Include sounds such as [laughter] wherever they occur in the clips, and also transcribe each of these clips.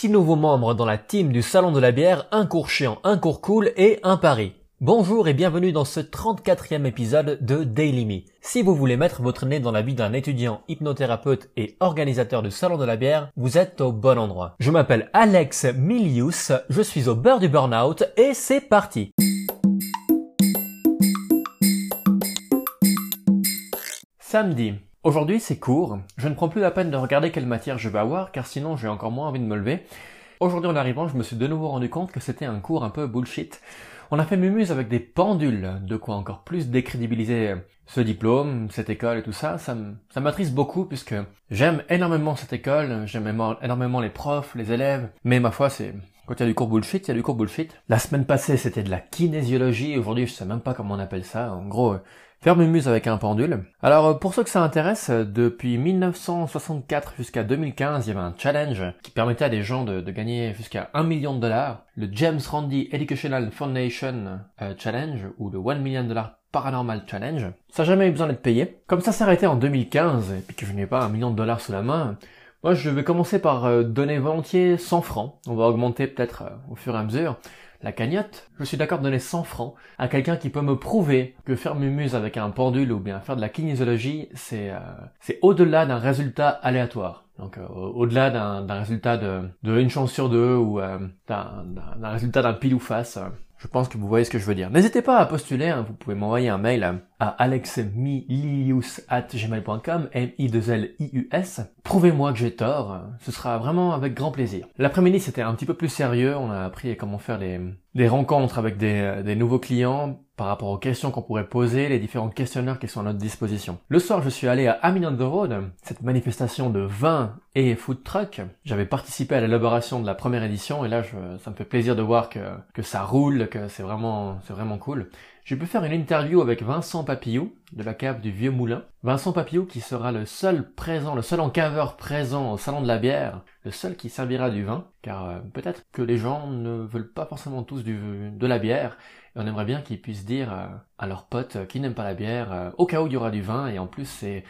Six nouveaux membres dans la team du Salon de la bière, un cours chiant, un cours cool et un pari. Bonjour et bienvenue dans ce 34e épisode de Daily Me. Si vous voulez mettre votre nez dans la vie d'un étudiant hypnothérapeute et organisateur du Salon de la bière, vous êtes au bon endroit. Je m'appelle Alex Milius, je suis au beurre du burn-out et c'est parti. Samedi. Aujourd'hui c'est court, je ne prends plus la peine de regarder quelle matière je vais avoir car sinon j'ai encore moins envie de me lever. Aujourd'hui en arrivant je me suis de nouveau rendu compte que c'était un cours un peu bullshit. On a fait mumuse avec des pendules, de quoi encore plus décrédibiliser ce diplôme, cette école et tout ça. Ça m'attriste beaucoup puisque j'aime énormément cette école, j'aime énormément les profs, les élèves, mais ma foi c'est quand il y a du cours bullshit, il y a du cours bullshit. La semaine passée, c'était de la kinésiologie. Aujourd'hui, je sais même pas comment on appelle ça. En gros, faire mumuse avec un pendule. Alors, euh, pour ceux que ça intéresse, euh, depuis 1964 jusqu'à 2015, il y avait un challenge qui permettait à des gens de, gagner jusqu'à 1 million de dollars. Le James Randi Educational Foundation euh, Challenge, ou le 1 million dollars Paranormal Challenge. Ça n'a jamais eu besoin d'être payé. Comme ça s'est arrêté en 2015, et puis que je n'ai pas un million de dollars sous la main, moi, je vais commencer par euh, donner volontiers 100 francs. On va augmenter peut-être euh, au fur et à mesure. La cagnotte, je suis d'accord de donner 100 francs à quelqu'un qui peut me prouver que faire mumuse avec un pendule ou bien faire de la kinésiologie, c'est euh, c'est au-delà d'un résultat aléatoire. Donc au-delà d'un résultat de, de une chance sur deux ou d'un résultat d'un pile ou face. Je pense que vous voyez ce que je veux dire. N'hésitez pas à postuler, hein. vous pouvez m'envoyer un mail à alexmilius.gmail.com, M-I-2-L-I-U-S. Prouvez-moi que j'ai tort, ce sera vraiment avec grand plaisir. L'après-midi c'était un petit peu plus sérieux, on a appris comment faire des, rencontres avec des, des nouveaux clients, par rapport aux questions qu'on pourrait poser, les différents questionnaires qui sont à notre disposition. Le soir, je suis allé à Amin the Road, cette manifestation de vin et food truck. J'avais participé à l'élaboration de la première édition et là, ça me fait plaisir de voir que, que ça roule, que c'est vraiment, c'est vraiment cool. J'ai pu faire une interview avec Vincent Papillou de la cave du Vieux Moulin. Vincent Papillou qui sera le seul présent, le seul encaveur présent au salon de la bière, le seul qui servira du vin, car euh, peut-être que les gens ne veulent pas forcément tous du, de la bière, et on aimerait bien qu'ils puissent dire euh, à leurs potes qui n'aiment pas la bière, euh, au cas où il y aura du vin, et en plus c'est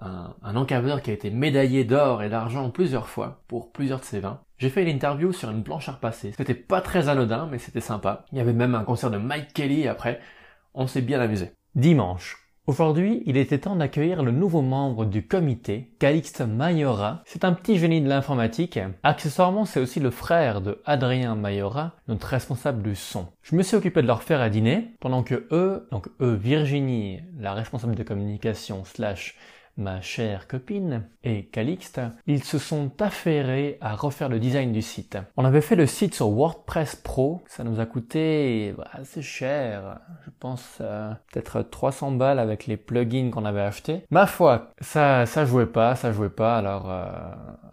un, un encaveur qui a été médaillé d'or et d'argent plusieurs fois pour plusieurs de ses vins. J'ai fait une interview sur une planche à repasser. C'était pas très anodin, mais c'était sympa. Il y avait même un concert de Mike Kelly après on s'est bien amusé. Dimanche. Aujourd'hui, il était temps d'accueillir le nouveau membre du comité, Calixte Mayora. C'est un petit génie de l'informatique. Accessoirement, c'est aussi le frère de Adrien Mayora, notre responsable du son. Je me suis occupé de leur faire à dîner, pendant que eux, donc eux, Virginie, la responsable de communication slash ma chère copine, et Calixte, ils se sont affairés à refaire le design du site. On avait fait le site sur WordPress Pro, ça nous a coûté bah, assez cher, je pense euh, peut-être 300 balles avec les plugins qu'on avait achetés. Ma foi, ça ça jouait pas, ça jouait pas, alors euh,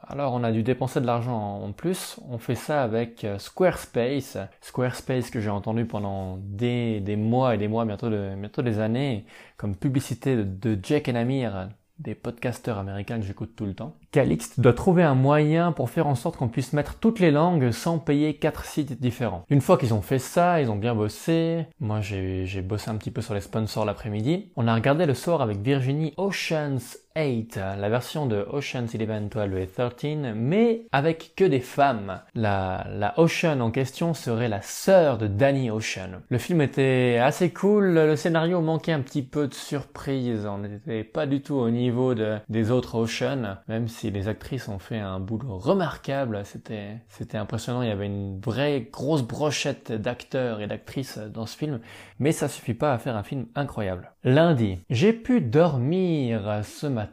alors on a dû dépenser de l'argent en plus. On fait ça avec euh, Squarespace, Squarespace que j'ai entendu pendant des, des mois et des mois, bientôt, de, bientôt des années, comme publicité de, de Jack and Amir des podcasteurs américains que j'écoute tout le temps. Calixte doit trouver un moyen pour faire en sorte qu'on puisse mettre toutes les langues sans payer quatre sites différents. Une fois qu'ils ont fait ça, ils ont bien bossé. Moi, j'ai bossé un petit peu sur les sponsors l'après-midi. On a regardé le soir avec Virginie Oceans 8, la version de Ocean's 11, 12 et 13, mais avec que des femmes. La, Ocean en question serait la sœur de Danny Ocean. Le film était assez cool, le scénario manquait un petit peu de surprise, on n'était pas du tout au niveau de, des autres Ocean, même si les actrices ont fait un boulot remarquable, c'était impressionnant, il y avait une vraie grosse brochette d'acteurs et d'actrices dans ce film, mais ça suffit pas à faire un film incroyable. Lundi, j'ai pu dormir ce matin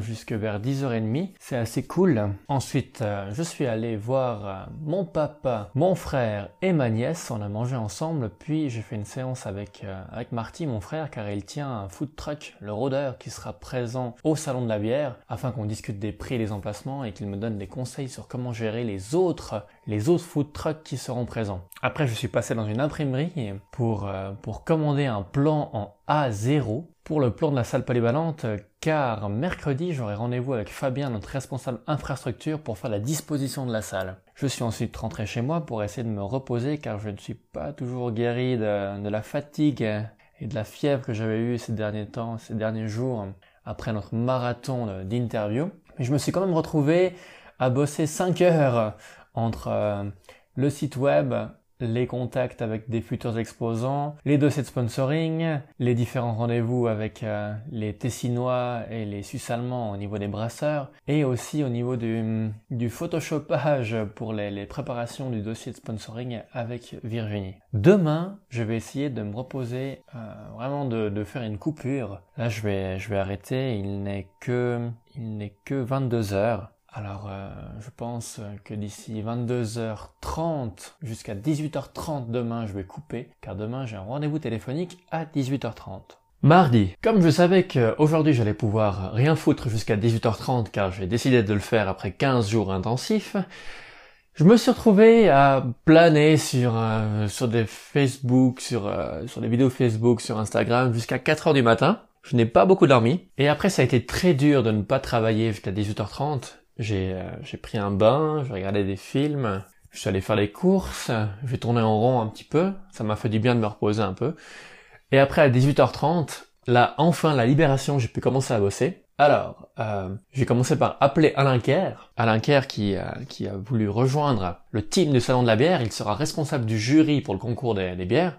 jusque vers 10h30. C'est assez cool. Ensuite, euh, je suis allé voir euh, mon papa, mon frère et ma nièce. On a mangé ensemble. Puis j'ai fait une séance avec, euh, avec Marty, mon frère, car il tient un food truck, le rôdeur, qui sera présent au salon de la bière afin qu'on discute des prix et des emplacements et qu'il me donne des conseils sur comment gérer les autres, les autres food trucks qui seront présents. Après, je suis passé dans une imprimerie pour, pour commander un plan en A0 pour le plan de la salle polyvalente car mercredi j'aurai rendez-vous avec Fabien, notre responsable infrastructure, pour faire la disposition de la salle. Je suis ensuite rentré chez moi pour essayer de me reposer car je ne suis pas toujours guéri de, la fatigue et de la fièvre que j'avais eue ces derniers temps, ces derniers jours, après notre marathon d'interview. Mais je me suis quand même retrouvé à bosser 5 heures entre euh, le site web, les contacts avec des futurs exposants, les dossiers de sponsoring, les différents rendez-vous avec euh, les Tessinois et les Suisses allemands au niveau des brasseurs, et aussi au niveau du, photoshopage pour les, préparations du dossier de sponsoring avec Virginie. Demain, je vais essayer de me reposer, euh, vraiment de, faire une coupure. Là, je vais, je vais arrêter. Il n'est que, que 22 heures. Alors, euh, je pense que d'ici 22h30 jusqu'à 18h30 demain, je vais couper, car demain j'ai un rendez-vous téléphonique à 18h30. Mardi, comme je savais qu'aujourd'hui j'allais pouvoir rien foutre jusqu'à 18h30 car j'ai décidé de le faire après 15 jours intensifs, je me suis retrouvé à planer sur euh, sur des Facebook, sur euh, sur des vidéos Facebook, sur Instagram jusqu'à 4h du matin. Je n'ai pas beaucoup dormi et après ça a été très dur de ne pas travailler jusqu'à 18h30 j'ai euh, j'ai pris un bain, j'ai regardé des films, je suis allé faire les courses, j'ai tourné en rond un petit peu, ça m'a fait du bien de me reposer un peu. Et après à 18h30, là enfin la libération, j'ai pu commencer à bosser. Alors, euh, j'ai commencé par appeler Alain Kerr, Alain Kerr qui, euh, qui a voulu rejoindre le team du Salon de la bière, il sera responsable du jury pour le concours des, des bières.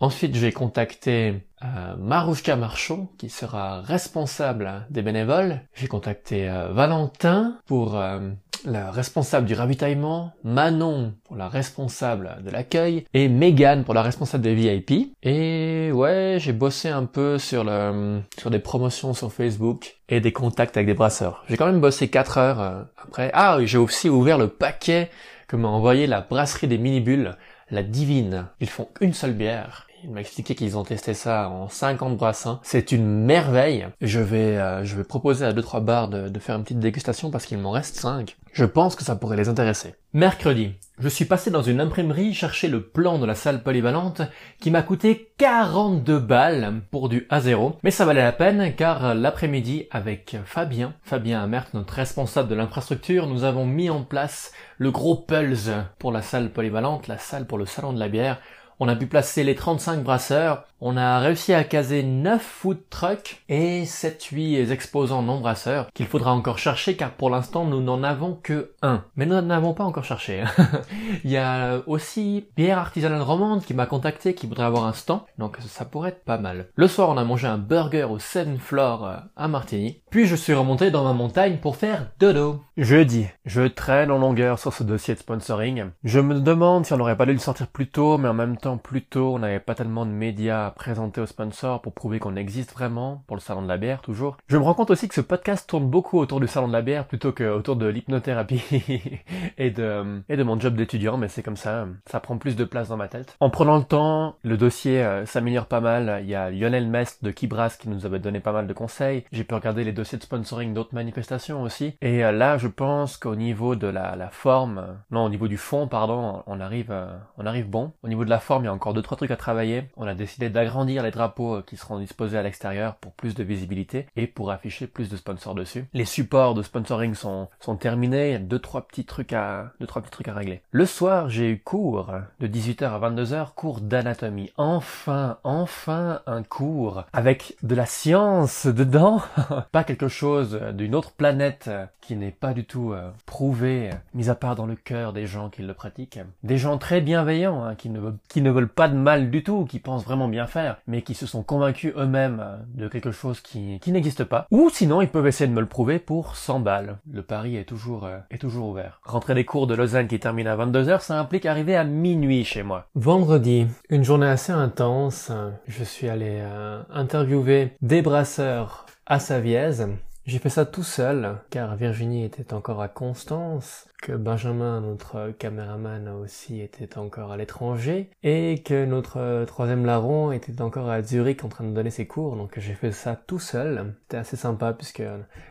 Ensuite, j'ai contacté euh, Marouchka Marchon, qui sera responsable des bénévoles. J'ai contacté euh, Valentin pour euh, la responsable du ravitaillement, Manon pour la responsable de l'accueil, et Megan pour la responsable des VIP. Et ouais, j'ai bossé un peu sur le sur des promotions sur Facebook et des contacts avec des brasseurs. J'ai quand même bossé 4 heures euh, après. Ah, j'ai aussi ouvert le paquet que m'a envoyé la brasserie des mini-bulles la divine. Ils font une seule bière. Il m'a expliqué qu'ils ont testé ça en 50 brassins. C'est une merveille. Je vais, euh, je vais proposer à deux trois bars de, faire une petite dégustation parce qu'il m'en reste 5. Je pense que ça pourrait les intéresser. Mercredi, je suis passé dans une imprimerie chercher le plan de la salle polyvalente qui m'a coûté 42 balles pour du A0. Mais ça valait la peine car l'après-midi avec Fabien, Fabien Amert, notre responsable de l'infrastructure, nous avons mis en place le gros Pulse pour la salle polyvalente, la salle pour le salon de la bière. On a pu placer les 35 brasseurs, on a réussi à caser 9 food trucks et 7-8 exposants non brasseurs qu'il faudra encore chercher car pour l'instant nous n'en avons que un. Mais nous n'en avons pas encore cherché. [laughs] Il y a aussi Bière Artisanale Romande qui m'a contacté qui voudrait avoir un stand, donc ça pourrait être pas mal. Le soir on a mangé un burger au Seven Floor euh, à Martigny, puis je suis remonté dans ma montagne pour faire dodo. Jeudi, je traîne en longueur sur ce dossier de sponsoring. Je me demande si on n'aurait pas dû le sortir plus tôt, mais en même temps plus tôt on n'avait pas tellement de médias à présenter aux sponsors pour prouver qu'on existe vraiment, pour le salon de la bière toujours. Je me rends compte aussi que ce podcast tourne beaucoup autour du salon de la bière plutôt que autour de l'hypnothérapie [laughs] et de et de mon job d'étudiant, mais c'est comme ça, ça prend plus de place dans ma tête. En prenant le temps, le dossier euh, s'améliore pas mal. Il y a Lionel Mest de Kibras qui nous avait donné pas mal de conseils. J'ai pu regarder les dossiers de sponsoring d'autres manifestations aussi. Et euh, là, je pense qu'au niveau de la, la forme, non, au niveau du fond, pardon, on arrive, euh, on arrive bon. Au niveau de la forme, il y a encore deux trois trucs à travailler. On a décidé d'agrandir les drapeaux qui seront disposés à l'extérieur pour plus de visibilité et pour afficher plus de sponsors dessus. Les supports de sponsoring sont, sont terminés. Il y a deux trois petits trucs à, deux trois petits trucs à régler. Le soir, j'ai eu cours de 18h à 22h, cours d'anatomie. Enfin, enfin un cours avec de la science dedans. [laughs] pas quelque chose d'une autre planète qui n'est pas du tout euh, prouvé, mis à part dans le cœur des gens qui le pratiquent. Des gens très bienveillants, hein, qui, ne ne veulent pas de mal du tout, qui pensent vraiment bien faire, mais qui se sont convaincus eux-mêmes euh, de quelque chose qui, qui n'existe pas. Ou sinon, ils peuvent essayer de me le prouver pour 100 balles. Le pari est toujours, euh, est toujours ouvert. Rentrer des cours de Lausanne qui termine à 22h, ça implique arriver à minuit chez moi. Vendredi, une journée assez intense. Je suis allé interviewer des brasseurs à Savièse j'ai fait ça tout seul, car Virginie était encore à Constance, que Benjamin, notre caméraman, aussi était encore à l'étranger, et que notre troisième larron était encore à Zurich en train de donner ses cours, donc j'ai fait ça tout seul. C'était assez sympa, puisque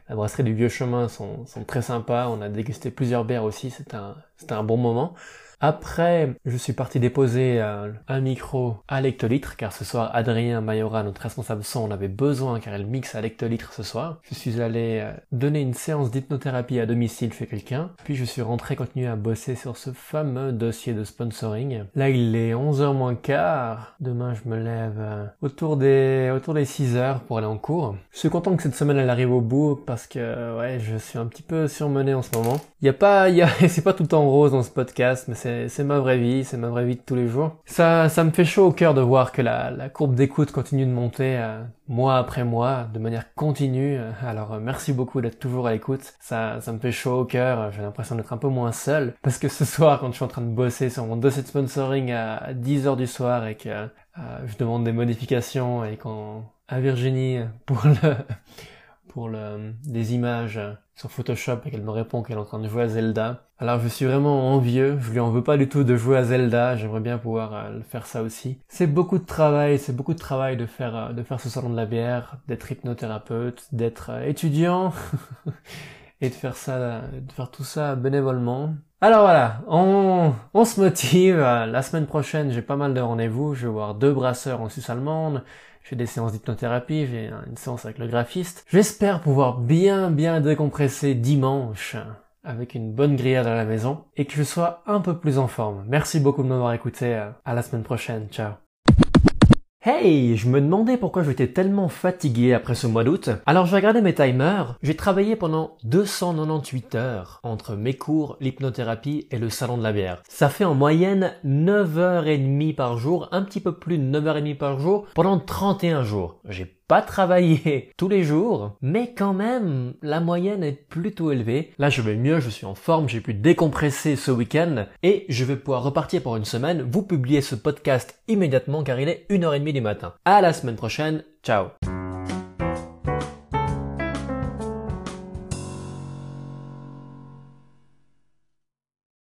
la brasserie du Vieux Chemin sont, sont très sympas, on a dégusté plusieurs bières aussi, c'était un, un bon moment. Après, je suis parti déposer euh, un micro à l'hectolitre, car ce soir, Adrien Mayora, notre responsable son, en avait besoin, car elle mixe à l'hectolitre ce soir. Je suis allé euh, donner une séance d'hypnothérapie à domicile chez quelqu'un, puis je suis rentré continuer à bosser sur ce fameux dossier de sponsoring. Là, il est 11h moins quart. Demain, je me lève euh, autour des, autour des 6h pour aller en cours. Je suis content que cette semaine, elle arrive au bout, parce que, ouais, je suis un petit peu surmené en ce moment. y a pas, y a, [laughs] c'est pas tout temps rose dans ce podcast, mais c'est, c'est ma vraie vie, c'est ma vraie vie de tous les jours. Ça, ça me fait chaud au cœur de voir que la, courbe d'écoute continue de monter euh, mois après mois, de manière continue. Alors, euh, merci beaucoup d'être toujours à l'écoute. Ça, ça me fait chaud au cœur. J'ai l'impression d'être un peu moins seul, parce que ce soir, quand je suis en train de bosser sur mon dossier de sponsoring à 10 heures du soir et que euh, je demande des modifications et quand à Virginie pour le pour des images sur Photoshop et qu'elle me répond qu'elle est en train de jouer à Zelda. Alors je suis vraiment envieux, je lui en veux pas du tout de jouer à Zelda, j'aimerais bien pouvoir euh, faire ça aussi. C'est beaucoup de travail, c'est beaucoup de travail de faire euh, de faire ce salon de la bière, d'être hypnothérapeute, d'être euh, étudiant [laughs] et de faire ça de faire tout ça bénévolement. Alors voilà, on, on se motive. La semaine prochaine, j'ai pas mal de rendez-vous. Je vais voir deux brasseurs en Suisse allemande j'ai des séances d'hypnothérapie, j'ai une séance avec le graphiste. J'espère pouvoir bien bien décompresser dimanche avec une bonne grillade à la maison et que je sois un peu plus en forme. Merci beaucoup de m'avoir écouté. À la semaine prochaine. Ciao. Hey, je me demandais pourquoi j'étais tellement fatigué après ce mois d'août. Alors j'ai regardé mes timers, j'ai travaillé pendant 298 heures entre mes cours, l'hypnothérapie et le salon de la bière. Ça fait en moyenne 9h30 par jour, un petit peu plus de 9h30 par jour pendant 31 jours. J'ai pas travailler [laughs] tous les jours, mais quand même, la moyenne est plutôt élevée. Là, je vais mieux, je suis en forme, j'ai pu décompresser ce week-end et je vais pouvoir repartir pour une semaine, vous publier ce podcast immédiatement car il est 1h30 du matin. À la semaine prochaine, ciao